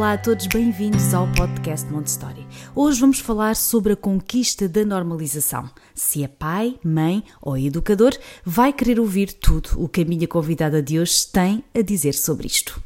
Olá a todos, bem-vindos ao podcast Montessori. Hoje vamos falar sobre a conquista da normalização. Se é pai, mãe ou educador, vai querer ouvir tudo o que a minha convidada de hoje tem a dizer sobre isto.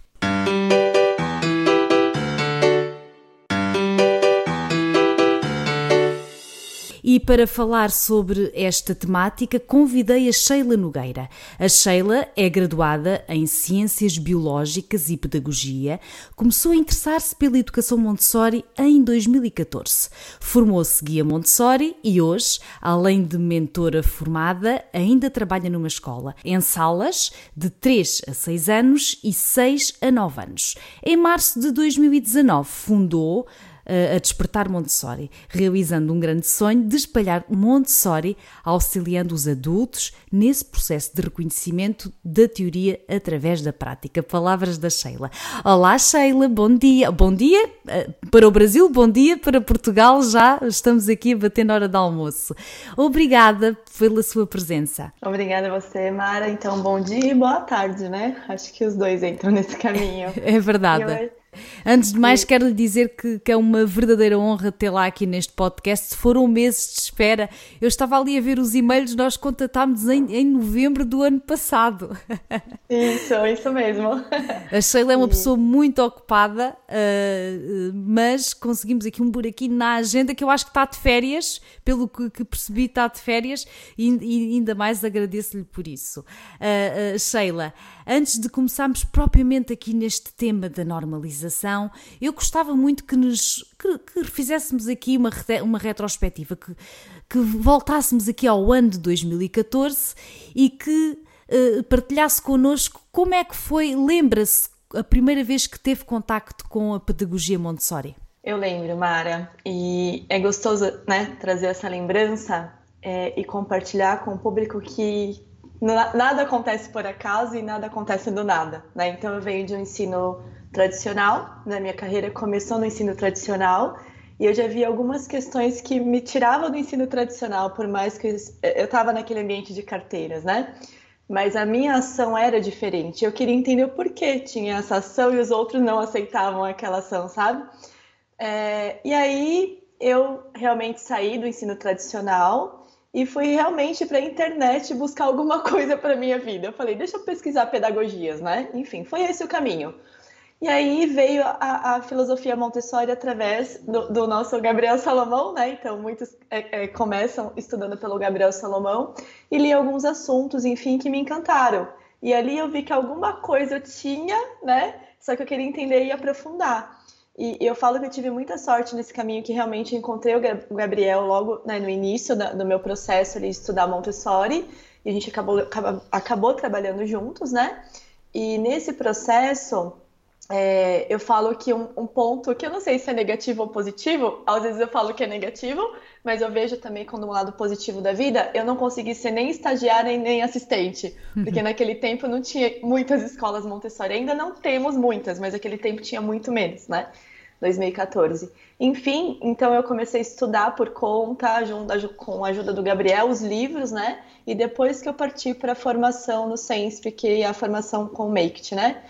E para falar sobre esta temática, convidei a Sheila Nogueira. A Sheila é graduada em Ciências Biológicas e Pedagogia, começou a interessar-se pela educação Montessori em 2014. Formou-se guia Montessori e hoje, além de mentora formada, ainda trabalha numa escola, em salas de 3 a 6 anos e 6 a 9 anos. Em março de 2019, fundou a despertar Montessori, realizando um grande sonho de espalhar Montessori, auxiliando os adultos nesse processo de reconhecimento da teoria através da prática. Palavras da Sheila. Olá, Sheila, bom dia. Bom dia eh, para o Brasil, bom dia para Portugal. Já estamos aqui a bater na hora do almoço. Obrigada pela sua presença. Obrigada a você, Mara. Então, bom dia e boa tarde, né? Acho que os dois entram nesse caminho. É verdade. Antes de mais, quero lhe dizer que, que, é uma verdadeira honra tê-la aqui neste podcast. Foram meses de espera. Eu estava ali a ver os e-mails, nós contatámos em, em novembro do ano passado. Isso, isso mesmo. A Sheila é uma pessoa muito ocupada, uh, mas conseguimos aqui um buraquinho na agenda que eu acho que está de férias, pelo que, que percebi, está de férias e, e ainda mais agradeço-lhe por isso. Uh, uh, Sheila, antes de começarmos propriamente aqui neste tema da normalização. Eu gostava muito que nos que, que fizéssemos aqui uma, uma retrospectiva, que, que voltássemos aqui ao ano de 2014 e que uh, partilhasse connosco como é que foi, lembra-se, a primeira vez que teve contacto com a pedagogia Montessori. Eu lembro, Mara, e é gostoso né, trazer essa lembrança é, e compartilhar com o público que nada acontece por acaso e nada acontece do nada, né? Então eu venho de um ensino tradicional, na minha carreira começou no ensino tradicional, e eu já vi algumas questões que me tiravam do ensino tradicional, por mais que eu estava naquele ambiente de carteiras, né? Mas a minha ação era diferente. Eu queria entender o porquê tinha essa ação e os outros não aceitavam aquela ação, sabe? É, e aí eu realmente saí do ensino tradicional e fui realmente para a internet buscar alguma coisa para minha vida. Eu falei, deixa eu pesquisar pedagogias, né? Enfim, foi esse o caminho. E aí veio a, a filosofia Montessori através do, do, nosso Gabriel Salomão, né? Então, muitos é, é, começam estudando pelo Gabriel Salomão e li alguns assuntos, enfim, que me encantaram. E ali eu vi que alguma coisa eu tinha, né? Só que eu queria entender e aprofundar. E eu falo que eu tive muita sorte nesse caminho, que realmente encontrei o Gabriel logo né, no início do meu processo de estudar Montessori, e a gente acabou, acabou, acabou trabalhando juntos, né? E nesse processo, é, eu falo que um, um, ponto que eu não sei se é negativo ou positivo, às vezes eu falo que é negativo, mas eu vejo também como um lado positivo da vida, eu não consegui ser nem estagiária nem assistente, porque uhum. naquele tempo não tinha muitas escolas Montessori, ainda não temos muitas, mas naquele tempo tinha muito menos, né? 2014. Enfim, então eu comecei a estudar por conta, junto, com a ajuda do Gabriel, os livros, né? E depois que eu parti para a formação no SENSP, que é a formação com o Make, né?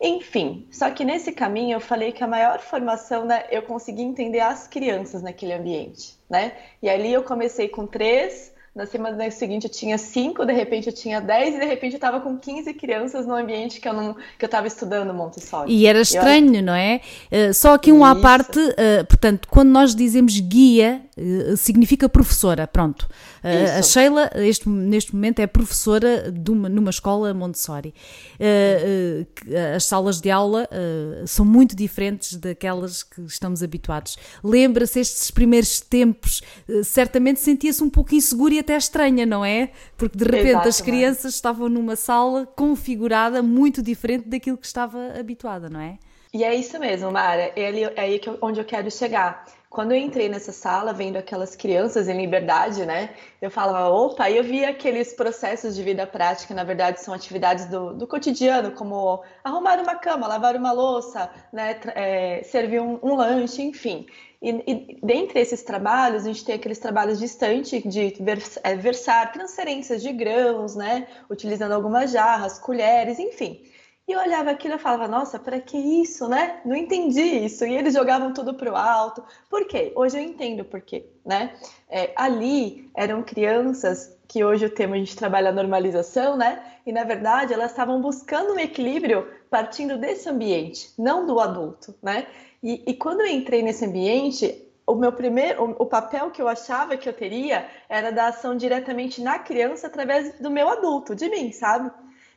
Enfim, só que nesse caminho eu falei que a maior formação, né, eu consegui entender as crianças naquele ambiente, né? E ali eu comecei com três, na semana seguinte eu tinha cinco, de repente eu tinha dez e de repente eu estava com 15 crianças no ambiente que eu não que eu estava estudando Montessori. E era estranho, eu... não é? Uh, só aqui um à parte, uh, portanto, quando nós dizemos guia, uh, significa professora, pronto. A Sheila, este, neste momento, é professora uma, numa escola Montessori. As salas de aula são muito diferentes daquelas que estamos habituados. Lembra-se estes primeiros tempos, certamente sentia-se um pouco insegura e até estranha, não é? Porque de repente as crianças estavam numa sala configurada muito diferente daquilo que estava habituada, não é? E é isso mesmo, Mara. É, ali, é aí que eu, onde eu quero chegar quando eu entrei nessa sala, vendo aquelas crianças em liberdade, né? Eu falava, opa, eu via aqueles processos de vida prática, na verdade, são atividades do, do cotidiano, como arrumar uma cama, lavar uma louça, né? É, servir um, um lanche, enfim. E, e, dentre esses trabalhos, a gente tem aqueles trabalhos distantes de é, versar transferências de grãos, né? Utilizando algumas jarras, colheres, enfim. E eu olhava aquilo e falava, nossa, para que isso, né? Não entendi isso. E eles jogavam tudo para o alto. Por quê? Hoje eu entendo por quê, né? É, ali eram crianças que hoje o tema a gente trabalha a normalização, né? E na verdade elas estavam buscando um equilíbrio partindo desse ambiente, não do adulto, né? E, e quando eu entrei nesse ambiente, o meu primeiro, o, o, papel que eu achava que eu teria era da ação diretamente na criança através do meu adulto, de mim, sabe?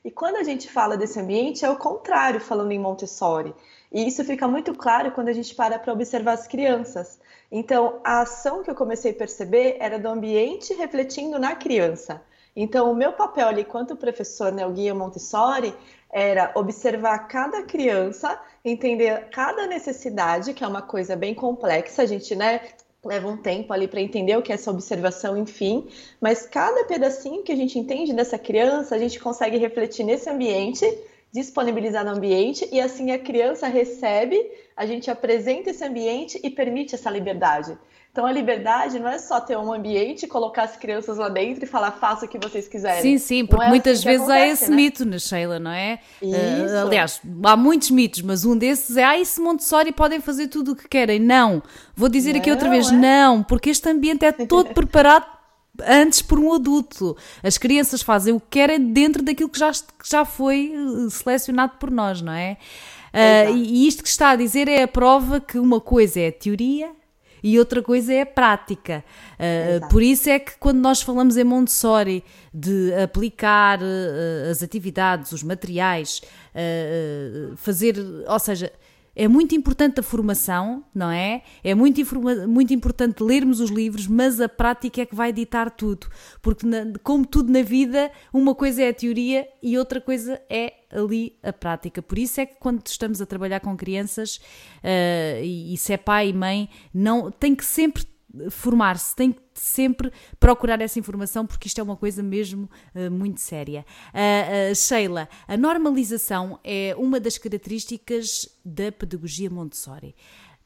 E quando a gente fala desse ambiente, é o contrário, falando em Montessori. E isso fica muito claro quando a gente para para observar as crianças. Então, a ação que eu comecei a perceber era do ambiente refletindo na criança. Então, o meu papel ali, quanto professor, né, o guia Montessori, era observar cada criança, entender cada necessidade, que é uma coisa bem complexa. A gente, né, leva um tempo ali para entender o que é essa observação, enfim, mas cada pedacinho que a gente entende dessa criança, a gente consegue refletir nesse ambiente, disponibilizar no ambiente e assim a criança recebe, a gente apresenta esse ambiente e permite essa liberdade. Então a liberdade não é só ter um ambiente, colocar as crianças lá dentro e falar faça o que vocês quiserem. Sim, sim, porque é muitas assim vezes acontece, há esse né? mito na Sheila, não é? Uh, aliás, há muitos mitos, mas um desses é ah, esse Montessori podem fazer tudo o que querem. Não, vou dizer não, aqui outra vez, é? não, porque este ambiente é todo preparado antes por um adulto. As crianças fazem o que querem dentro daquilo que já, que já foi eh, selecionado por nós, não é? Uh, e isto que está a dizer é a prova que uma coisa é a teoria e outra coisa é a prática. Uh, por isso é que quando nós falamos em Montessori de aplicar uh, as atividades, os materiais, fazer, ou seja, é muito importante a formação, não é? É muito, muito importante lermos os livros, mas a prática é que vai ditar tudo. Porque, na, como tudo na vida, uma coisa é a teoria e outra coisa é ali a prática. Por isso é que quando estamos a trabalhar com crianças, uh, e, e se é pai e mãe, não, tem que sempre formar-se, tem que sempre procurar essa informação porque isto é uma coisa mesmo uh, muito séria. Uh, uh, Sheila, a normalização é uma das características da pedagogia Montessori.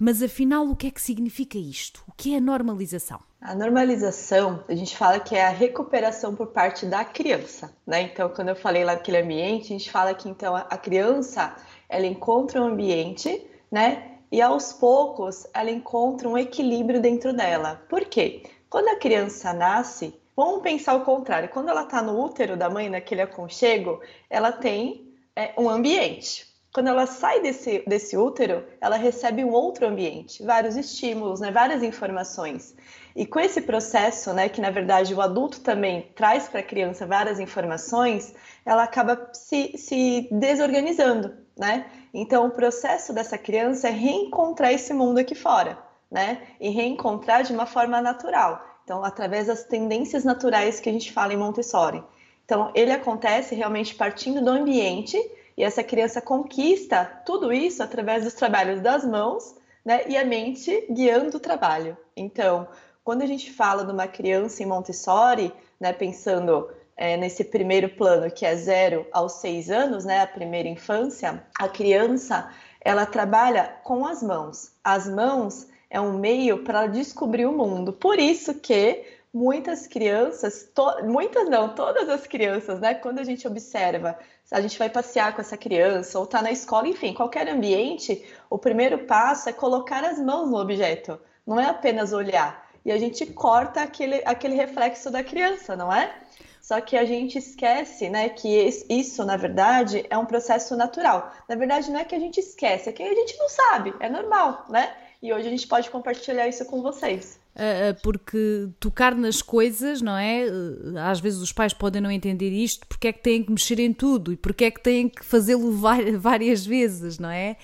Mas afinal, o que é que significa isto? O que é a normalização? A normalização, a gente fala que é a recuperação por parte da criança, né? Então, quando eu falei lá daquele ambiente, a gente fala que então a criança ela encontra um ambiente, né? E aos poucos ela encontra um equilíbrio dentro dela. Por quê? Quando a criança nasce, vamos pensar o contrário, quando ela está no útero da mãe, naquele aconchego, ela tem é, um ambiente. Quando ela sai desse, desse útero, ela recebe um outro ambiente, vários estímulos, né, várias informações. E com esse processo, né, que na verdade o adulto também traz para a criança várias informações, ela acaba se, se desorganizando, né? Então, o processo dessa criança é reencontrar esse mundo aqui fora, né? E reencontrar de uma forma natural. Então, através das tendências naturais que a gente fala em Montessori. Então, ele acontece realmente partindo do ambiente e essa criança conquista tudo isso através dos trabalhos das mãos, né? E a mente guiando o trabalho. Então, quando a gente fala de uma criança em Montessori, né? Pensando é, nesse primeiro plano, que é zero aos seis anos, né, a primeira infância, a criança ela trabalha com as mãos. As mãos é um meio para descobrir o mundo. Por isso que muitas crianças, to, muitas não, todas as crianças, né? Quando a gente observa, a gente vai passear com essa criança ou está na escola, enfim, qualquer ambiente, o primeiro passo é colocar as mãos no objeto. Não é apenas olhar. E a gente corta aquele, aquele reflexo da criança, não é? Só que a gente esquece, né, que isso, na verdade, é um processo natural. Na verdade, não é que a gente esquece, é que a gente não sabe, é normal, né? E hoje a gente pode compartilhar isso com vocês. Uh, porque tocar nas coisas, não é? Uh, às vezes os pais podem não entender isto, porque é que têm que mexer em tudo e porque é que têm que fazê-lo várias vezes, não é?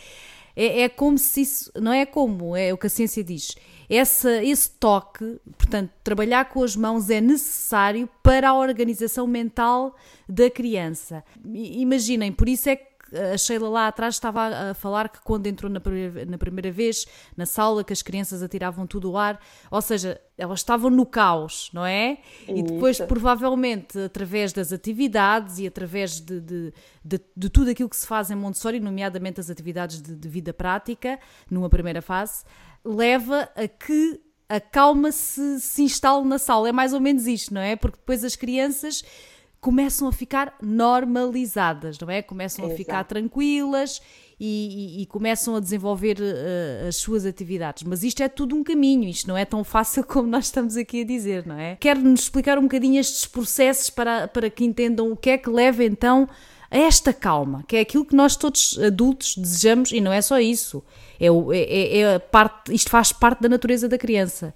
é? É como se isso, não é como, é o que a ciência diz essa, esse toque, portanto, trabalhar com as mãos é necessário para a organização mental da criança. Imaginem, por isso é que a Sheila lá atrás estava a falar que quando entrou na primeira, na primeira vez na sala, que as crianças atiravam tudo ao ar, ou seja, elas estavam no caos, não é? E depois, provavelmente, através das atividades e através de, de, de, de, tudo aquilo que se faz em Montessori, nomeadamente as atividades de, de vida prática, numa primeira fase, leva a que a calma se, se instale na sala. É mais ou menos isto, não é? Porque depois as crianças começam a ficar normalizadas, não é? Começam Exato. a ficar tranquilas e, e, e começam a desenvolver uh, as suas atividades. Mas isto é tudo um caminho, isto não é tão fácil como nós estamos aqui a dizer, não é? Quero-nos explicar um bocadinho estes processos para, para que entendam o que é que leva então a esta calma, que é aquilo que nós todos adultos desejamos e não é só isso. É, é, é parte, isto faz parte da natureza da criança.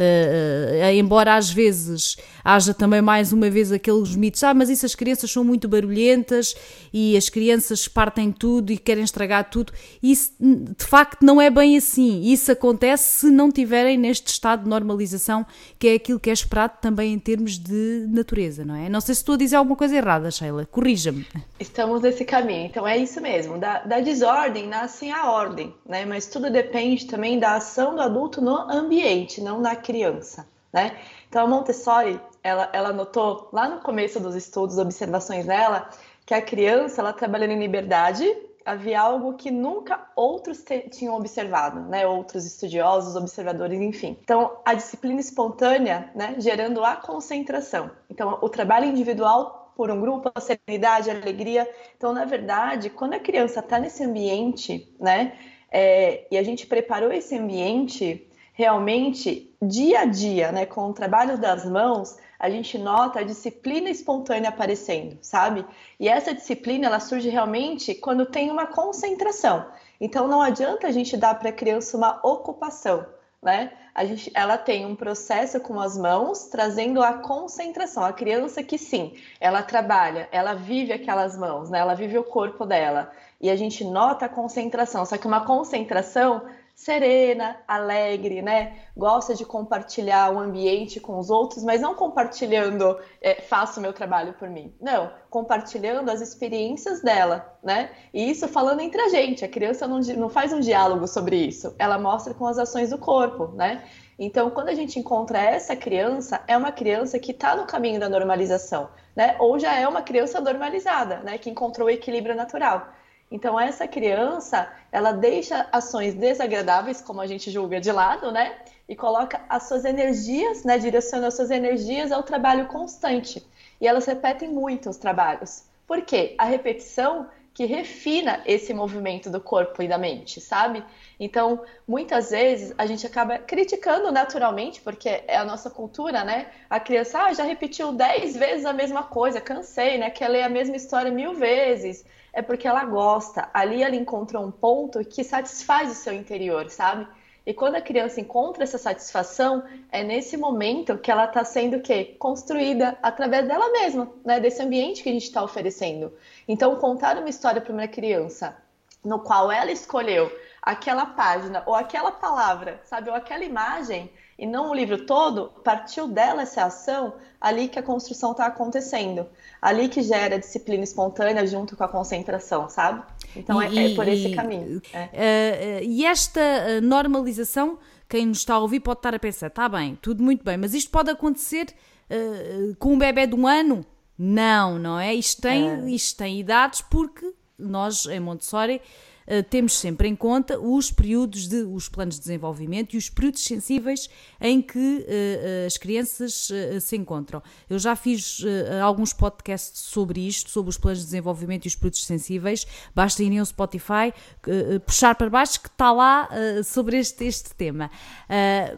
Uh, embora às vezes haja também mais uma vez aqueles mitos, ah, mas isso as crianças são muito barulhentas e as crianças partem tudo e querem estragar tudo. Isso de facto não é bem assim. Isso acontece se não tiverem neste estado de normalização, que é aquilo que é esperado também em termos de natureza, não é? Não sei se estou a dizer alguma coisa errada, Sheila, corrija-me. Estamos nesse caminho, então é isso mesmo. Da, da desordem nasce a ordem, né? Mas tudo depende também da ação do adulto no ambiente, não na criança, né? Então a Montessori, ela, ela notou lá no começo dos estudos, observações dela, que a criança, ela trabalhando em liberdade, havia algo que nunca outros tinham observado, né? Outros estudiosos, observadores, enfim. Então, a disciplina espontânea, né? Gerando a concentração. Então, o trabalho individual por um grupo, a serenidade, a alegria. Então, na verdade, quando a criança está nesse ambiente, né? É, e a gente preparou esse ambiente realmente dia a dia, né, com o trabalho das mãos, a gente nota a disciplina espontânea aparecendo, sabe? E essa disciplina ela surge realmente quando tem uma concentração. Então não adianta a gente dar para a criança uma ocupação, né? A gente, ela tem um processo com as mãos trazendo a concentração. A criança que sim, ela trabalha, ela vive aquelas mãos, né? Ela vive o corpo dela. E a gente nota a concentração. Só que uma concentração serena, alegre, né? Gosta de compartilhar o ambiente com os outros, mas não compartilhando, é, faço meu trabalho por mim. Não, compartilhando as experiências dela, né? E isso falando entre a gente. A criança não, não faz um diálogo sobre isso, ela mostra com as ações do corpo, né? Então, quando a gente encontra essa criança, é uma criança que está no caminho da normalização, né? Ou já é uma criança normalizada, né? Que encontrou o equilíbrio natural. Então essa criança, ela deixa ações desagradáveis, como a gente julga de lado, né? E coloca as suas energias, né? Direciona as suas energias ao trabalho constante. E elas repetem muito os trabalhos. Por quê? A repetição que refina esse movimento do corpo e da mente, sabe? Então, muitas vezes a gente acaba criticando naturalmente, porque é a nossa cultura, né? A criança ah, já repetiu dez vezes a mesma coisa, cansei, né? Quer ler a mesma história mil vezes é porque ela gosta. Ali ela encontra um ponto que satisfaz o seu interior, sabe? E quando a criança encontra essa satisfação, é nesse momento que ela está sendo o quê? Construída através dela mesma, né? Desse ambiente que a gente está oferecendo. Então, contar uma história para uma criança no qual ela escolheu aquela página ou aquela palavra, sabe, ou aquela imagem, e não o livro todo, partiu dela essa ação, ali que a construção está acontecendo. Ali que gera a disciplina espontânea junto com a concentração, sabe? Então e, é, é, por esse caminho. É. Uh, e esta normalização, quem nos está a ouvir pode estar a pensar, está bem, tudo muito bem, mas isto pode acontecer uh, com um bebê de um ano? Não, não é? Isto tem, é. isto tem idades porque nós, em Montessori, eh, temos sempre em conta os períodos de os planos de desenvolvimento e os períodos sensíveis em que uh, as crianças se encontram. Eu já fiz alguns podcasts sobre isto, sobre os planos de desenvolvimento e os períodos sensíveis. Basta irem ao Spotify, puxar para baixo que está lá sobre este, este tema.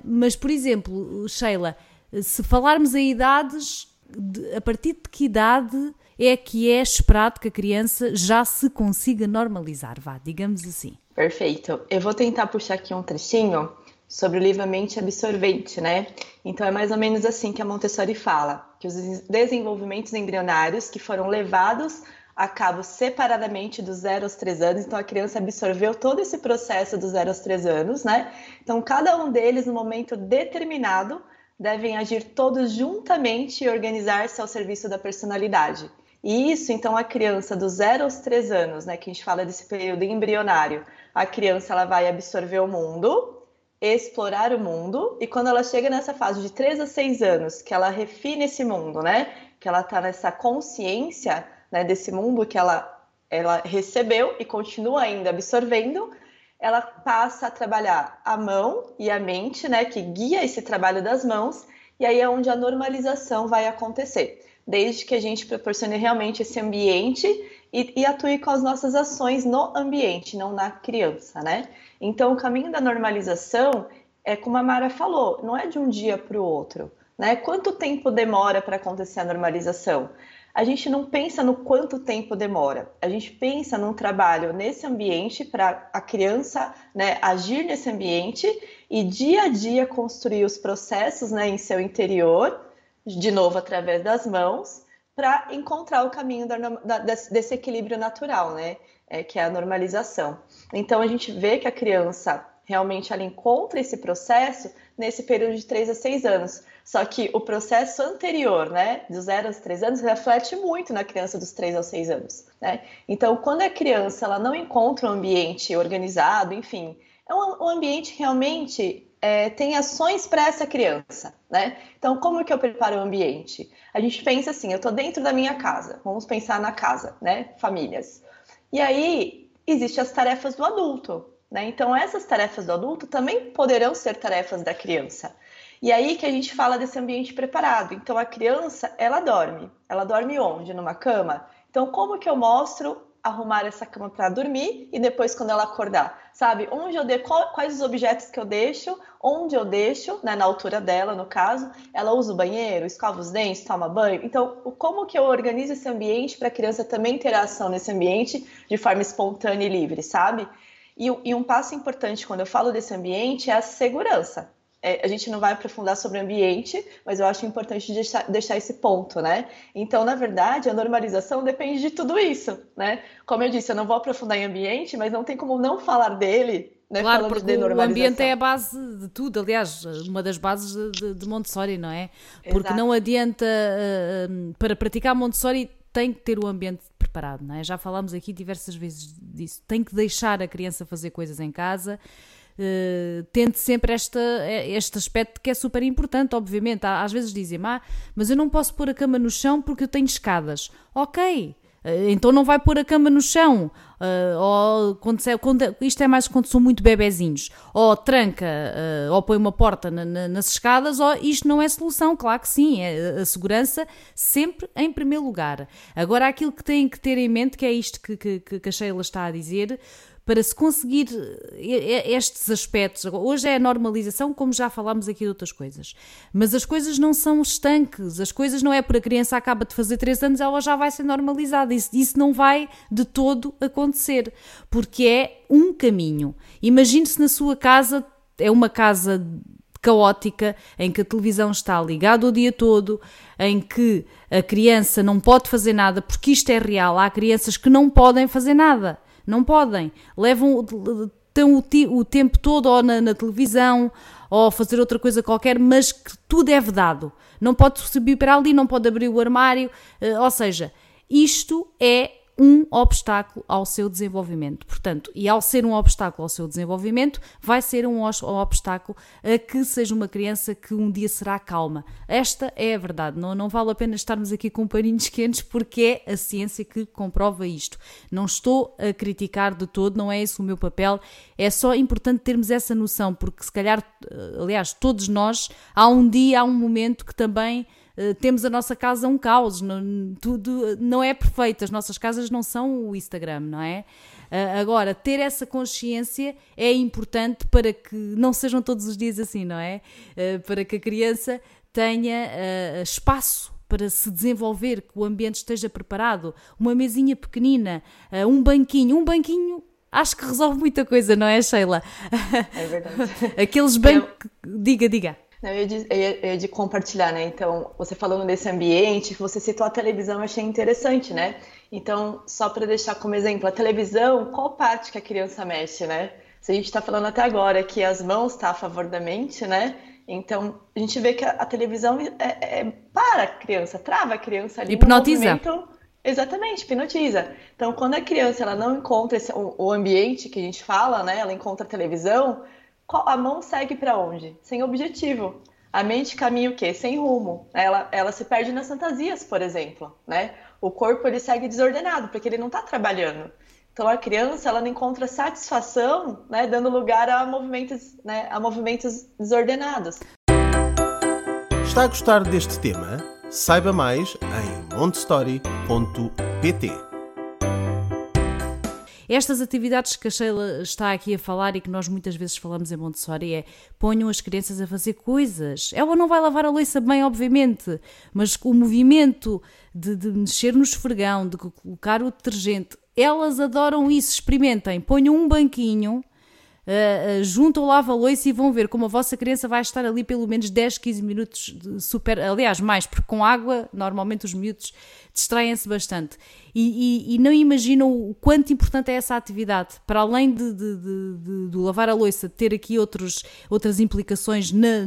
mas, por exemplo, Sheila, se falarmos em idades, de, a partir de que idade é que é esperado que a criança já se consiga normalizar, vá, digamos assim. Perfeito. Eu vou tentar puxar aqui um trechinho sobre o livro Mente Absorvente, né? Então é mais ou menos assim que a Montessori fala, que os desenvolvimentos embrionários que foram levados a cabo separadamente dos 0 aos 3 anos, então a criança absorveu todo esse processo dos 0 aos 3 anos, né? Então cada um deles, no momento determinado, devem agir todos juntamente e organizar-se ao serviço da personalidade. E isso, então, a criança dos 0 aos 3 anos, né, que a gente fala desse período embrionário, a criança ela vai absorver o mundo, explorar o mundo, e quando ela chega nessa fase de 3 a 6 anos, que ela refina esse mundo, né, que ela está nessa consciência né, desse mundo que ela, ela recebeu e continua ainda absorvendo, ela passa a trabalhar a mão e a mente, né, que guia esse trabalho das mãos, e aí é onde a normalização vai acontecer desde que a gente proporcione realmente esse ambiente e, e, atue com as nossas ações no ambiente, não na criança, né? Então, o caminho da normalização é como a Mara falou, não é de um dia para o outro, né? Quanto tempo demora para acontecer a normalização? A gente não pensa no quanto tempo demora, a gente pensa num trabalho nesse ambiente para a criança né, agir nesse ambiente e dia a dia construir os processos né, em seu interior de novo através das mãos, para encontrar o caminho da, da, desse equilíbrio natural, né? É, que é a normalização. Então a gente vê que a criança realmente ela encontra esse processo nesse período de 3 a 6 anos. Só que o processo anterior, né, dos 0 aos 3 anos, reflete muito na criança dos 3 aos 6 anos. Né? Então, quando a criança ela não encontra um ambiente organizado, enfim, é um, um ambiente realmente é, tem ações para essa criança, né? Então, como que eu preparo o ambiente? A gente pensa assim, eu estou dentro da minha casa, vamos pensar na casa, né? Famílias. E aí, existem as tarefas do adulto, né? Então, essas tarefas do adulto também poderão ser tarefas da criança. E aí que a gente fala desse ambiente preparado. Então, a criança, ela dorme. Ela dorme onde? Numa cama? Então, como que eu mostro arrumar essa cama para dormir e depois quando ela acordar, sabe? Onde eu de, quais os objetos que eu deixo, onde eu deixo, né, na altura dela, no caso, ela usa o banheiro, escova os dentes, toma banho. Então, como que eu organizo esse ambiente para a criança também ter ação nesse ambiente de forma espontânea e livre, sabe? E, e um passo importante quando eu falo desse ambiente é a segurança é, a gente não vai aprofundar sobre o ambiente, mas eu acho importante deixar, deixar esse ponto, né? Então, na verdade, a normalização depende de tudo isso, né? Como eu disse, eu não vou aprofundar em ambiente, mas não tem como não falar dele né, claro, porque o ambiente é a base de tudo, aliás, uma das bases de, de Montessori, não é? Porque Exato. não adianta, uh, para praticar Montessori tem que ter o ambiente preparado, não é? Já falámos aqui diversas vezes disso. Tem que deixar a criança fazer coisas em casa, Uh, tente sempre esta, este aspecto que é super importante, obviamente. Às vezes dizem, ah, mas eu não posso pôr a cama no chão porque eu tenho escadas. Ok, uh, então não vai pôr a cama no chão. Uh, ou quando, quando, isto é mais quando são muito bebezinhos. Ou tranca, ou põe uma porta na, na, nas escadas, ou isto não é solução. Claro que sim, é a segurança sempre em primeiro lugar. Agora, aquilo que têm que ter em mente, que é isto que, que, que a Sheila está a dizer para se conseguir eh, estes aspectos. Hoje é a normalização, como já falámos aqui de outras coisas. Mas as coisas não são estanques, as coisas não é por a criança acaba de fazer 3 anos, ela já vai ser normalizada. Isso, isso não vai de todo acontecer, porque é um caminho. Imagine-se na sua casa, é uma casa caótica, em que a televisão está ligada o dia todo, em que a criança não pode fazer nada, porque isto é real. Há crianças que não podem fazer nada. Não podem. Levam estão o, o tempo todo ou na, na, televisão ou fazer outra coisa qualquer, mas que tudo é vedado. Não pode subir para ali, não pode abrir o armário. Uh, ou seja, isto é um obstáculo ao seu desenvolvimento. Portanto, e ao ser um obstáculo ao seu desenvolvimento, vai ser um obstáculo a que seja uma criança que um dia será calma. Esta é a verdade. Não, não vale a pena estarmos aqui com paninhos quentes, porque é a ciência que comprova isto. Não estou a criticar de todo, não é esse o meu papel. É só importante termos essa noção, porque se calhar, eh, aliás, todos nós, há um dia, há um momento que também eh, temos a nossa casa um caos, não, tudo não é perfeito, as nossas casas não são o Instagram, não é? Uh, agora, ter essa consciência é importante para que não sejam todos os dias assim, não é? Uh, para que a criança tenha espaço para se desenvolver, que o ambiente esteja preparado, uma mesinha pequenina, um banquinho, um banquinho acho que resolve muita coisa, não é, Sheila? É verdade. Aqueles bancos. Diga, diga. Eu, ia de, eu, ia, eu ia de compartilhar, né? Então, você falando desse ambiente, você citou a televisão, eu achei interessante, né? Então, só para deixar como exemplo, a televisão, qual parte que a criança mexe, né? Se a gente está falando até agora que as mãos estão tá a favor da mente, né? Então, a gente vê que a, a televisão é, é, para a criança, trava a criança ali. Hipnotiza. No Exatamente, hipnotiza. Então, quando a criança ela não encontra esse, o, o, ambiente que a gente fala, né? Ela encontra a televisão, a mão segue para onde? Sem objetivo. A mente caminha o quê? Sem rumo. Ela, ela se perde nas fantasias, por exemplo, né? O corpo ele segue desordenado porque ele não está trabalhando. Então a criança ela não encontra satisfação, né, dando lugar a movimentos, né, a movimentos desordenados. Está a gostar deste tema? Saiba mais em montessori.pt. Estas atividades que a Sheila está aqui a falar e que nós muitas vezes falamos em Montessori é ponham as crianças a fazer coisas. Ela não vai lavar a louça bem, obviamente, mas o movimento de, de mexer no esfregão, de colocar o detergente, elas adoram isso. Experimentem, ponham um banquinho Uh, juntam o lava-loiça e vão ver como a vossa criança vai estar ali pelo menos 10, 15 minutos super. Aliás, mais, porque com água normalmente os miúdos distraem-se bastante. E, e, e, não imaginam o quanto importante é essa atividade. Para além de, de, de, de lavar a louça, ter aqui outros, outras implicações na,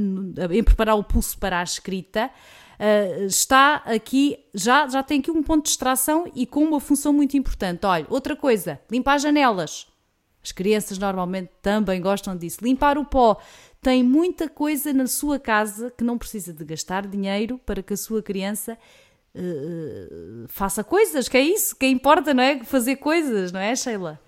em preparar o pulso para a escrita. Uh, está aqui, já, já tem aqui um ponto de distração e com uma função muito importante. Olha, outra coisa, limpar as janelas as crianças normalmente também gostam disso. Limpar o pó. Tem muita coisa na sua casa que não precisa de gastar dinheiro para que a sua criança uh, faça coisas, que é isso que importa, não é? Fazer coisas, não é, Sheila?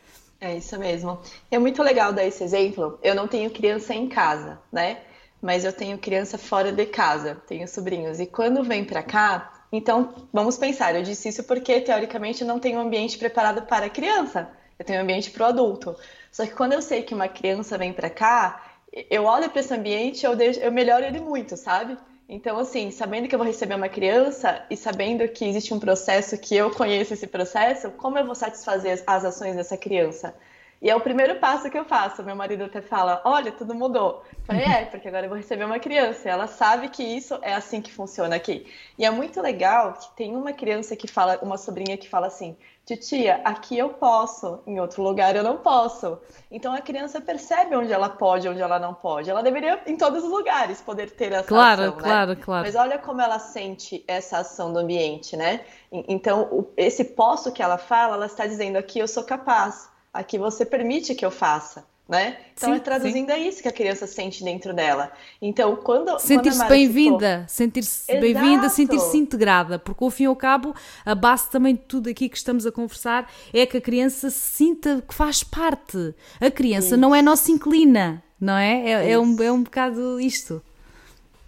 É isso mesmo. É muito legal dar esse exemplo. Eu não tenho criança em casa, né? Mas eu tenho criança fora de casa, tenho sobrinhos. E quando vem para cá, então vamos pensar. Eu disse isso porque teoricamente não tenho um ambiente preparado para a criança eu tenho um ambiente para o adulto. Só que quando eu sei que uma criança vem para cá, eu olho para esse ambiente, eu, deixo, eu melhoro ele muito, sabe? Então, assim, sabendo que eu vou receber uma criança e sabendo que existe um processo que eu conheço esse processo, como eu vou satisfazer as ações dessa criança? E é o primeiro passo que eu faço. Meu marido até fala: Olha, tudo mudou. Eu falei: É, porque agora eu vou receber uma criança. Ela sabe que isso é assim que funciona aqui. E é muito legal que tem uma criança que fala, uma sobrinha que fala assim: Titia, aqui eu posso, em outro lugar eu não posso. Então a criança percebe onde ela pode, onde ela não pode. Ela deveria, em todos os lugares, poder ter essa claro, ação, claro, né? Claro, claro. Mas olha como ela sente essa ação do ambiente, né? Então, esse posso que ela fala, ela está dizendo aqui eu sou capaz aqui você permite que eu faça. Né? Então sim, é traduzindo sim. é isso que a criança sente dentro dela. Então, quando. Sentir-se bem-vinda, sentir-se bem-vinda, sentir-se integrada, porque ao fim e ao cabo, a base também de tudo aqui que estamos a conversar é que a criança se sinta que faz parte. A criança isso. não é nossa inclina, não é? É, é, um, é um bocado isto.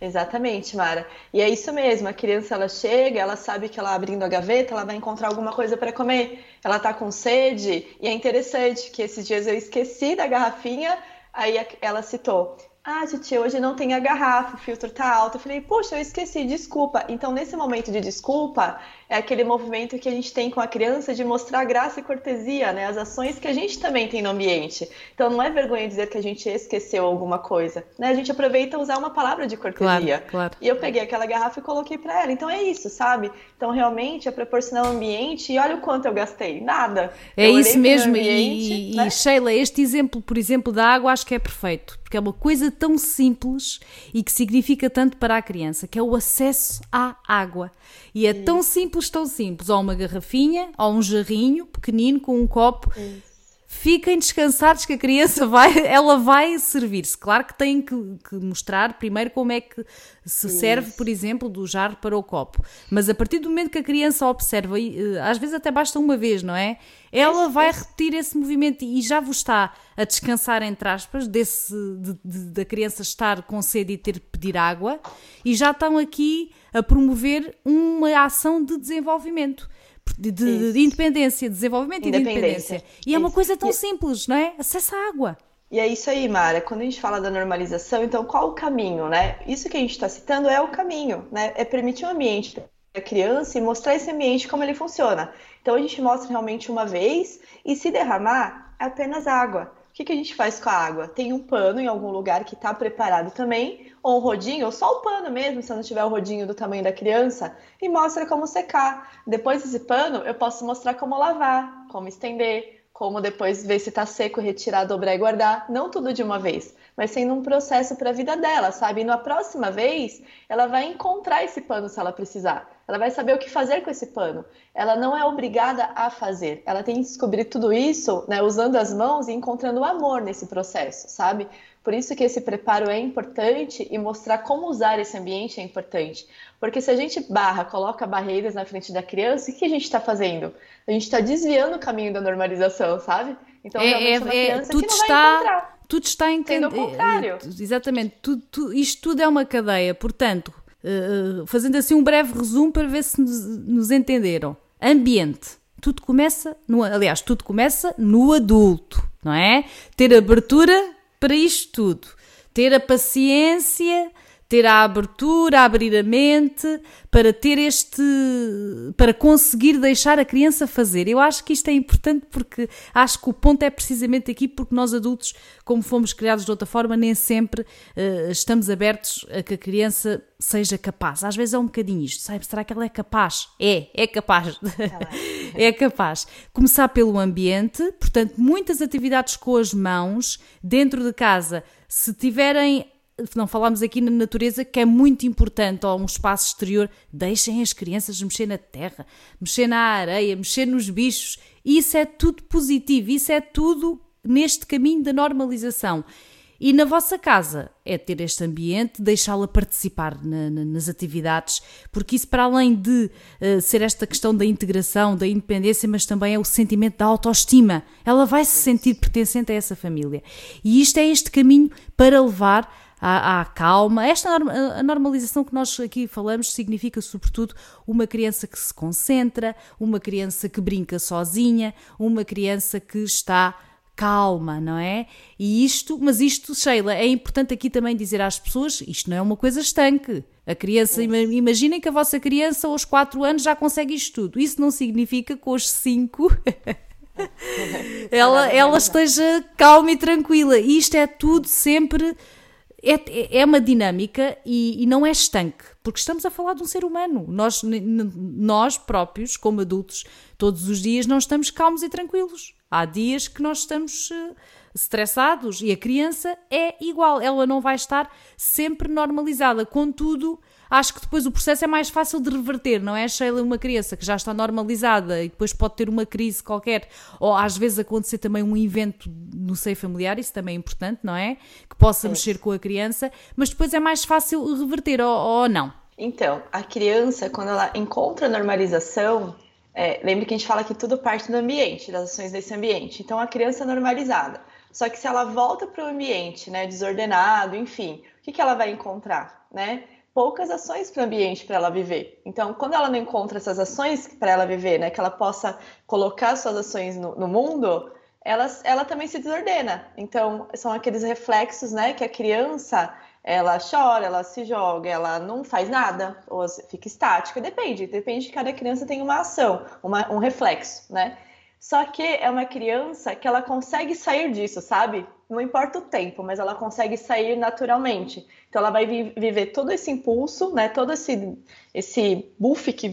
Exatamente, Mara. E é isso mesmo, a criança ela chega, ela sabe que ela abrindo a gaveta, ela vai encontrar alguma coisa para comer. Ela tá com sede, e é interessante que esses dias eu esqueci da garrafinha, aí ela citou: ah, titia, hoje não tem a garrafa, o filtro tá alto. Eu falei, poxa, eu esqueci, desculpa. Então, nesse momento de desculpa, é aquele movimento que a gente tem com a criança de mostrar graça e cortesia, né? As ações que a gente também tem no ambiente. Então, não é vergonha dizer que a gente esqueceu alguma coisa, né? A gente aproveita usar uma palavra de cortesia. Claro, claro. E eu peguei aquela garrafa e coloquei para ela. Então, é isso, sabe? Então, realmente, é proporcionar um ambiente e olha o quanto eu gastei. Nada. É eu isso mesmo. Ambiente, e, né? e, Sheila, este exemplo, por exemplo, da água, acho que é perfeito. Porque é uma coisa tão simples e que significa tanto para a criança, que é o acesso à água. E é Isso. tão simples, tão simples. Ou uma garrafinha, ou um jarrinho pequenino com um copo. Isso fiquem descansados que a criança vai, ela vai servir-se. Claro que têm que, que, mostrar primeiro como é que se Isso. serve, por exemplo, do jarro para o copo. Mas a partir do momento que a criança observa, eh, às vezes até basta uma vez, não é? Ela isso, vai repetir esse movimento e já vos está a descansar, entre aspas, desse, de, de, da criança estar com sede e ter de pedir água, e já estão aqui a promover uma ação de desenvolvimento de, de, de independência, desenvolvimento e de independência. E é uma coisa tão simples, não é? Acesso à água. E é isso aí, Mara. Quando a gente fala da normalização, então qual o caminho, né? Isso que a gente está citando é o caminho, né? É permitir um ambiente para a criança e mostrar esse ambiente como ele funciona. Então a gente mostra realmente uma vez e se derramar, é apenas água. Que, que a gente faz com a água? Tem um pano em algum lugar que está preparado também, ou um rodinho, ou só o pano mesmo, se não tiver o rodinho do tamanho da criança, e mostra como secar. Depois desse pano, eu posso mostrar como lavar, como estender, como depois ver se está seco, retirar, dobrar e guardar. Não tudo de uma vez, mas sendo um processo para a vida dela, sabe? E na próxima vez, ela vai encontrar esse pano se ela precisar. Ela vai saber o que fazer com esse pano. Ela não é obrigada a fazer. Ela tem que descobrir tudo isso, né, usando as mãos e encontrando o amor nesse processo, sabe? Por isso que esse preparo é importante e mostrar como usar esse ambiente é importante. Porque se a gente barra, coloca barreiras na frente da criança, o que a gente está fazendo? A gente está desviando o caminho da normalização, sabe? Então, é, é, uma é, criança tudo que não está, vai encontrar. Tudo está entendendo. Sendo o contrário. Exatamente. Tudo, tudo, isto tudo é uma cadeia. Portanto, uh, fazendo assim um breve resumo para ver se nos, nos entenderam. Ambiente. Tudo começa, no, aliás, tudo começa no adulto, não é? Ter abertura para isto tudo. Ter a paciência ter a abertura, abrir a mente, para ter este. para conseguir deixar a criança fazer. Eu acho que isto é importante porque acho que o ponto é precisamente aqui, porque nós adultos, como fomos criados de outra forma, nem sempre uh, estamos abertos a que a criança seja capaz. Às vezes é um bocadinho isto, sabe? Será que ela é capaz? É, é capaz. é capaz. Começar pelo ambiente, portanto, muitas atividades com as mãos, dentro de casa. Se tiverem não falámos aqui na natureza, que é muito importante, ou um espaço exterior, deixem as crianças mexer na terra, mexer na areia, mexer nos bichos. Isso é tudo positivo, isso é tudo neste caminho da normalização. E na vossa casa é ter este ambiente, deixá-la participar na, na, nas atividades, porque isso, para além de uh, ser esta questão da integração, da independência, mas também é o sentimento da autoestima. Ela vai se sentir pertencente a essa família. E isto é este caminho para levar à, à calma. Esta a normalização que nós aqui falamos significa, sobretudo, uma criança que se concentra, uma criança que brinca sozinha, uma criança que está calma, não é? E isto, mas isto, Sheila, é importante aqui também dizer às pessoas, isto não é uma coisa estanque. A criança, imaginem que a vossa criança aos 4 anos já consegue isto tudo. Isso não significa que aos 5 ela, ela esteja calma e tranquila. Isto é tudo sempre é, é uma dinâmica e, e, não é estanque, porque estamos a falar de um ser humano. Nós, nós próprios, como adultos, todos os dias não estamos calmos e tranquilos. Há dias que nós estamos uh, estressados e a criança é igual, ela não vai estar sempre normalizada. Contudo, acho que depois o processo é mais fácil de reverter, não é? Sheila, uma criança que já está normalizada e depois pode ter uma crise qualquer, ou às vezes acontecer também um evento no seio familiar, isso também é importante, não é? Que possa mexer com a criança, mas depois é mais fácil reverter, ou, ou não? Então, a criança, quando ela encontra a normalização, é, lembre que a gente fala que tudo parte do ambiente, das ações desse ambiente. Então, a criança é normalizada. Só que se ela volta para o ambiente, né, desordenado, enfim, o que, que ela vai encontrar, né? Poucas ações para o ambiente para ela viver. Então, quando ela não encontra essas ações para ela viver, né, que ela possa colocar suas ações no, no mundo, ela, ela também se desordena. Então, são aqueles reflexos, né, que a criança ela chora, ela se joga, ela não faz nada, ou fica estática, depende, depende de cada criança tem uma ação, uma, um reflexo, né? Só que é uma criança que ela consegue sair disso, sabe? Não importa o tempo, mas ela consegue sair naturalmente. Então ela vai vi viver todo esse impulso, né? Todo esse esse buff que,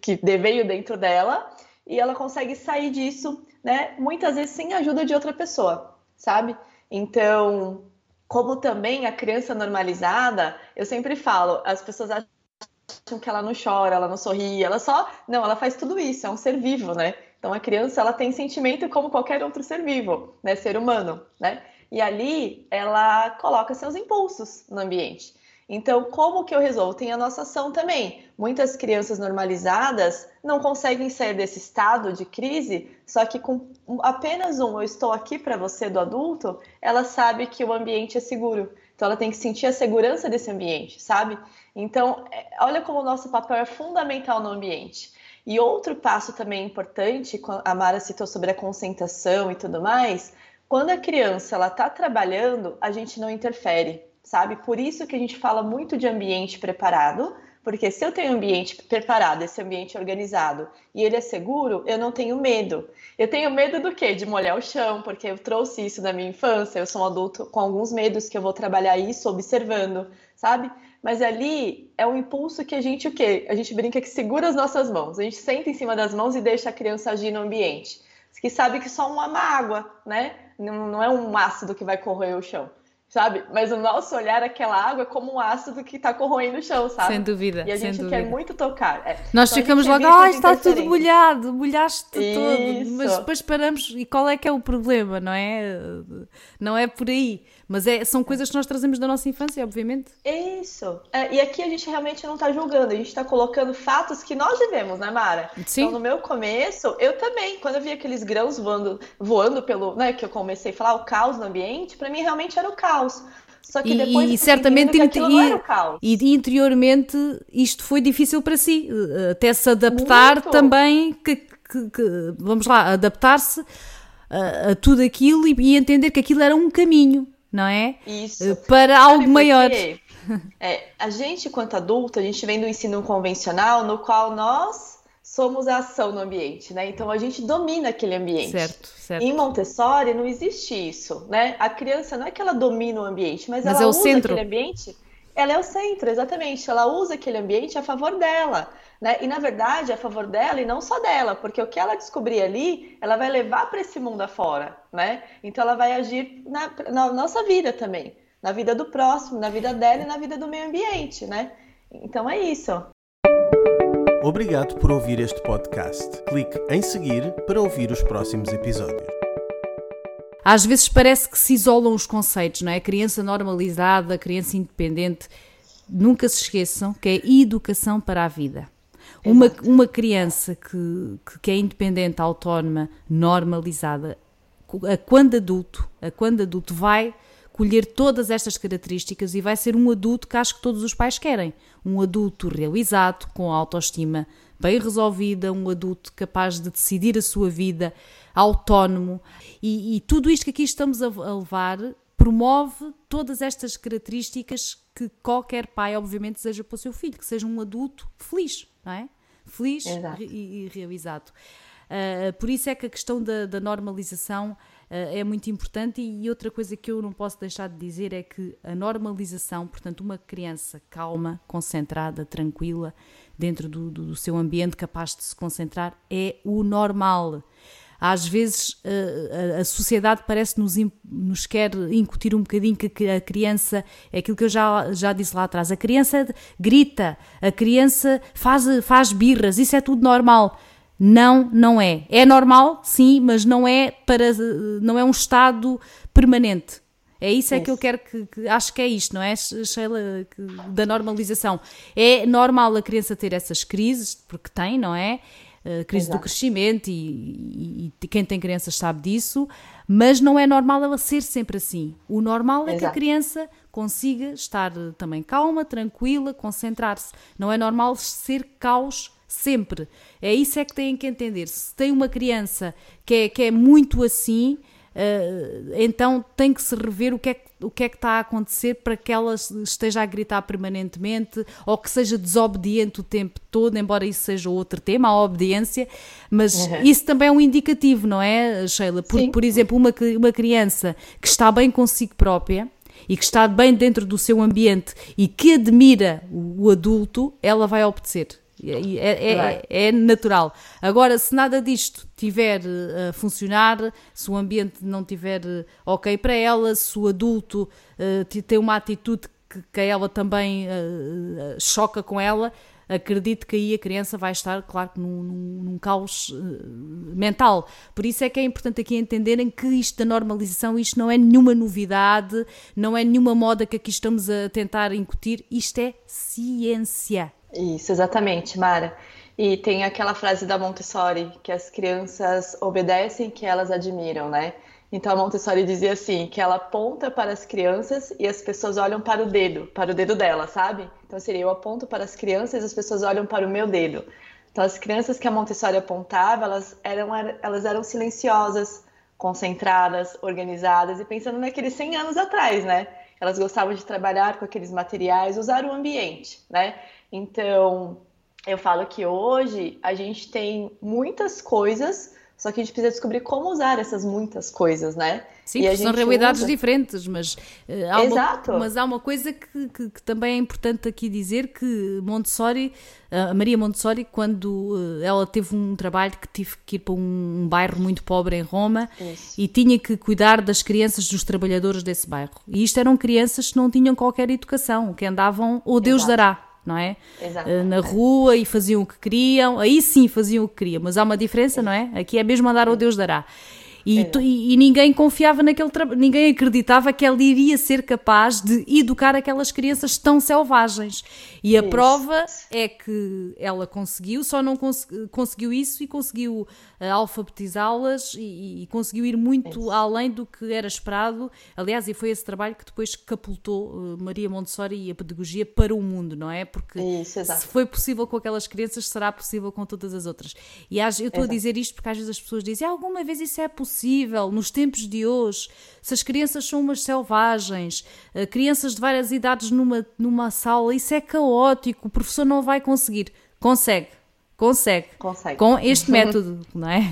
que veio dentro dela e ela consegue sair disso, né? Muitas vezes sem a ajuda de outra pessoa, sabe? Então, como também a criança normalizada, eu sempre falo, as pessoas acham que ela não chora, ela não sorri, ela só, não, ela faz tudo isso, é um ser vivo, né? Então a criança ela tem sentimento como qualquer outro ser vivo, né, ser humano, né? E ali ela coloca seus impulsos no ambiente. Então, como que eu resolvo? Tem a nossa ação também. Muitas crianças normalizadas não conseguem sair desse estado de crise, só que com apenas um eu estou aqui para você do adulto, ela sabe que o ambiente é seguro. Então ela tem que sentir a segurança desse ambiente, sabe? Então, é, olha como o nosso papel é fundamental no ambiente. E outro passo também importante, a Mara citou sobre a concentração e tudo mais, quando a criança ela está trabalhando, a gente não interfere, sabe? Por isso que a gente fala muito de ambiente preparado, porque se eu tenho ambiente preparado, esse ambiente organizado, e ele é seguro, eu não tenho medo. Eu tenho medo do quê? De molhar o chão, porque eu trouxe isso da minha infância, eu sou um adulto com alguns medos que eu vou trabalhar isso observando, sabe? Mas ali é um impulso que a gente o quê? A gente brinca que segura as nossas mãos. A gente senta em cima das mãos e deixa a criança agir no ambiente. Que sabe que só uma água, né? Não, não é um ácido que vai corroer o chão. sabe? Mas o nosso olhar, aquela água, é como um ácido que tá corroendo o chão, sabe? Sem dúvida. E a gente quer muito tocar. É. Nós então, ficamos logo, ah, está tudo molhado, molhaste todo. Mas depois paramos, e qual é que é o problema, não é? Não é por aí. Mas é, são coisas que nós trazemos da nossa infância, obviamente. Isso. É, e aqui a gente realmente não está julgando, a gente está colocando fatos que nós vivemos, né, Mara? Sim. Então, no meu começo, eu também, quando eu vi aqueles grãos voando, voando pelo, né, que eu comecei a falar, o caos no ambiente, para mim realmente era o caos. Só que depois e, certamente e, e, interiormente isto foi difícil para si, eh, até se adaptar Muito. também, que, que, que, vamos lá, adaptar-se a, a, tudo aquilo e, e entender que aquilo era um caminho não é? Isso. Eh, para Sabe algo maior. É, a gente, quanto adulto, a gente vem do ensino convencional no qual nós somos a ação no ambiente, né? Então a gente domina aquele ambiente. Certo, certo. Em Montessori não existe isso, né? A criança não é que ela domina o ambiente, mas, mas ela é usa centro. aquele ambiente. Ela é o centro, exatamente. Ela usa aquele ambiente a favor dela. Né? E na verdade é a favor dela e não só dela, porque o que ela descobrir ali, ela vai levar para esse mundo afora, né? Então ela vai agir na, na, nossa vida também, na vida do próximo, na vida dela e na vida do meio ambiente, né? Então é isso. Obrigado por ouvir este podcast. Clique em seguir para ouvir os próximos episódios. Às vezes parece que se isolam os conceitos, não é? A criança normalizada, a criança independente. Nunca se esqueçam que é educação para a vida. Uma, uma criança que, que é independente, autónoma, normalizada, a quando adulto, a quando adulto vai colher todas estas características e vai ser um adulto que acho que todos os pais querem. Um adulto realizado, com autoestima bem resolvida, um adulto capaz de decidir a sua vida, autónomo. E, e tudo isto que aqui estamos a, a levar promove todas estas características que qualquer pai, obviamente, deseja para o seu filho, que seja um adulto feliz, não é? Feliz e, e, realizado. Uh, por isso é que a questão da, da normalização uh, é muito importante e, e outra coisa que eu não posso deixar de dizer é que a normalização, portanto, uma criança calma, concentrada, tranquila, dentro do, do, do seu ambiente, capaz de se concentrar, é o normal às vezes eh, a, a sociedade parece nos, nos quer incutir um bocadinho que a criança, é aquilo que eu já, já disse lá atrás, a criança grita, a criança faz, faz birras, isso é tudo normal. Não, não é. É normal, sim, mas não é para não é um estado permanente. É isso é que eu quero que, que, Acho que é isto, não é, Sheila? Que, da normalização. É normal a criança ter essas crises, porque tem, não é? Uh, crise Exato. do crescimento e, e, e, quem tem crianças sabe disso, mas não é normal ela ser sempre assim. O normal é Exato. que a criança consiga estar eh, também calma, tranquila, concentrar-se. Não é normal ser caos sempre. É isso é que têm que entender. Se tem uma criança que é, que é muito assim, uh, então tem que se rever o que é que o que é que está a acontecer para que ela esteja a gritar permanentemente ou que seja desobediente o tempo todo, embora isso seja outro tema, a obediência, mas uhum. isso também é um indicativo, não é, Sheila? Por, por exemplo, uma, uma criança que está bem consigo própria e que está bem dentro do seu ambiente e que admira o, o adulto, ela vai obedecer. É, é, é, é, natural. Agora, se nada disto tiver eh, a funcionar, se o ambiente não tiver eh, ok para ela, se o adulto uh, tem uma atitude que, que ela também uh, choca com ela, acredito que aí a criança vai estar, claro, num, num, num caos uh, mental. Por isso é que é importante aqui entenderem que isto da normalização, isto não é nenhuma novidade, não é nenhuma moda que aqui estamos a tentar incutir, isto é ciência. Isso, exatamente, Mara. E tem aquela frase da Montessori, que as crianças obedecem que elas admiram, né? Então a Montessori dizia assim, que ela aponta para as crianças e as pessoas olham para o dedo, para o dedo dela, sabe? Então seria eu aponto para as crianças e as pessoas olham para o meu dedo. Então as crianças que a Montessori apontava, elas eram, elas eram silenciosas, concentradas, organizadas e pensando naqueles 100 anos atrás, né? Elas gostavam de trabalhar com aqueles materiais, usar o ambiente, né? Então, eu falo que hoje a gente tem muitas coisas, só que a gente precisa descobrir como usar essas muitas coisas, né? Sim, porque são realidades usa. diferentes, mas, uh, há Exato. Uma, mas há uma coisa que, que, que, também é importante aqui dizer que Montessori, a Maria Montessori, quando uh, ela teve um trabalho que tive que ir para um, um bairro muito pobre em Roma Isso. e tinha que cuidar das crianças dos trabalhadores desse bairro. E isto eram crianças que não tinham qualquer educação, que andavam, ou Deus Exato. dará, não é? Uh, na rua e faziam o que queriam, aí sim faziam o que queriam, mas há uma diferença, não é? Aqui é mesmo andar ou Deus dará. E, é. e, e, ninguém confiava naquele trabalho, ninguém acreditava que ela iria ser capaz de educar aquelas crianças tão selvagens. E a isso. prova é que ela conseguiu, só não cons conseguiu isso e conseguiu uh, alfabetizá-las e, e, conseguiu ir muito isso. além do que era esperado. Aliás, e foi esse trabalho que depois capultou uh, Maria Montessori e a pedagogia para o mundo, não é? Porque isso, se foi possível com aquelas crianças, será possível com todas as outras. E eu estou a dizer isto porque às vezes as pessoas dizem: alguma vez isso é possível nos tempos de hoje? Se as crianças são umas selvagens, uh, crianças de várias idades numa, numa sala, isso é caótico o professor não vai conseguir. Consegue, consegue. Consegue. Com este método, não é?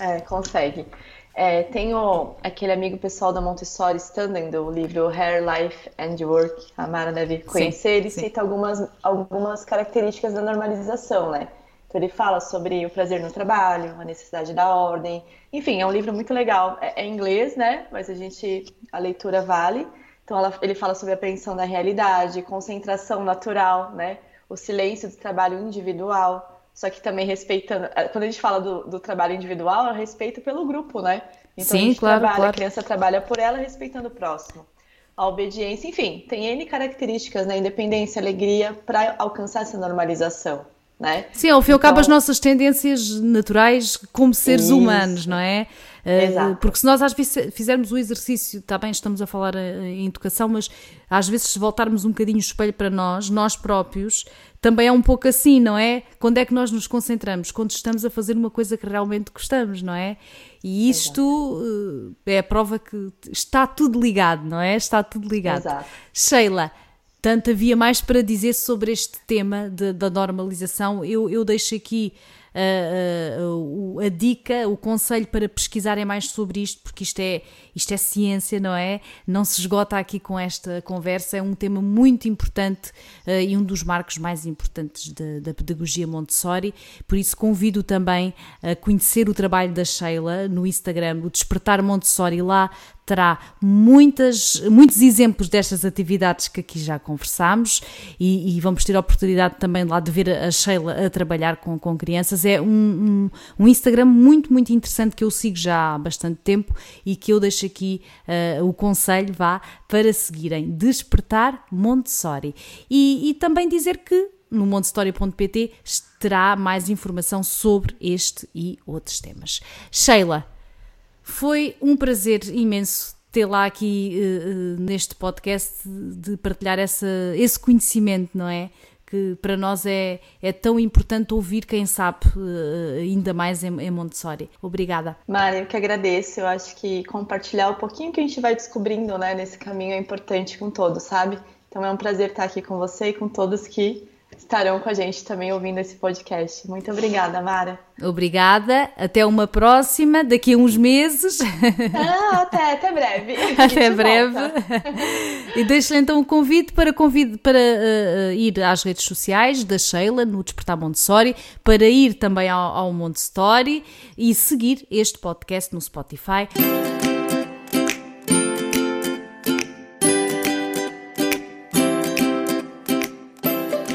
É, consegue. É, tenho aquele amigo pessoal da Montessori Standing, do livro Hair, Life and Work, a Mara deve conhecer, sim, ele sim. cita algumas, algumas características da normalização, né? Então ele fala sobre o prazer no trabalho, a necessidade da ordem, enfim, é um livro muito legal. É, é em inglês, né? Mas a gente, a leitura vale. Então ela, ele fala sobre a apreensão da realidade, concentração natural, né? O silêncio do trabalho individual, só que também respeitando. Eh, quando a gente fala do, do trabalho individual, é respeito pelo grupo, né? Então Sim, a claro, trabalha, claro. a criança trabalha por ela, respeitando o próximo. A obediência, enfim, tem N características, né? Independência, alegria, para alcançar essa normalização. Né? Sim, ao fim e ao cabo, as então nossas tendências naturais como seres Isso. humanos, não é? Uh, porque se nós às vezes fizermos o exercício, está bem, estamos a falar eh, em educação, mas às vezes se voltarmos um bocadinho o espelho para nós, nós próprios, também é um pouco assim, não é? Quando é que nós nos concentramos? Quando estamos a fazer uma coisa que realmente gostamos, não é? E isto uh, é a prova que está tudo ligado, não é? Está tudo ligado. Exato. Sheila, tanto havia mais para dizer sobre este tema de, da normalização. Eu, eu deixo aqui uh, uh, a dica, o conselho para pesquisarem mais sobre isto, porque isto é, isto é ciência, não é? Não se esgota aqui com esta conversa, é um tema muito importante uh, e um dos marcos mais importantes de, da pedagogia Montessori, por isso convido também a conhecer o trabalho da Sheila no Instagram, o Despertar Montessori, lá terá muitas, muitos exemplos destas atividades que aqui já conversámos e, e, vamos ter a oportunidade também lá de ver a Sheila a trabalhar com, com crianças. É um, um, um, Instagram muito, muito interessante que eu sigo já há bastante tempo e que eu deixo aqui uh, o conselho, vá, para seguirem. Despertar Montessori. E, e também dizer que no montessori.pt terá mais informação sobre este e outros temas. Sheila, foi um prazer imenso tê-la aqui uh, neste podcast de partilhar essa, esse conhecimento, não é? Que para nós é, é tão importante ouvir quem sabe uh, ainda mais em, em Montessori. Obrigada. Mari, eu que agradeço. Eu acho que compartilhar um pouquinho que a gente vai descobrindo né, nesse caminho é importante com todos, sabe? Então é um prazer estar aqui com você e com todos que estarão com a gente também ouvindo esse podcast. Muito obrigada, Mara. Obrigada. Até uma próxima, daqui a uns meses. Ah, até, até breve. Até breve. e deixo-lhe então o um convite para, convide, para uh, ir às redes sociais da Sheila, no Despertar Montessori, para ir também ao, ao Montessori e seguir este podcast no Spotify.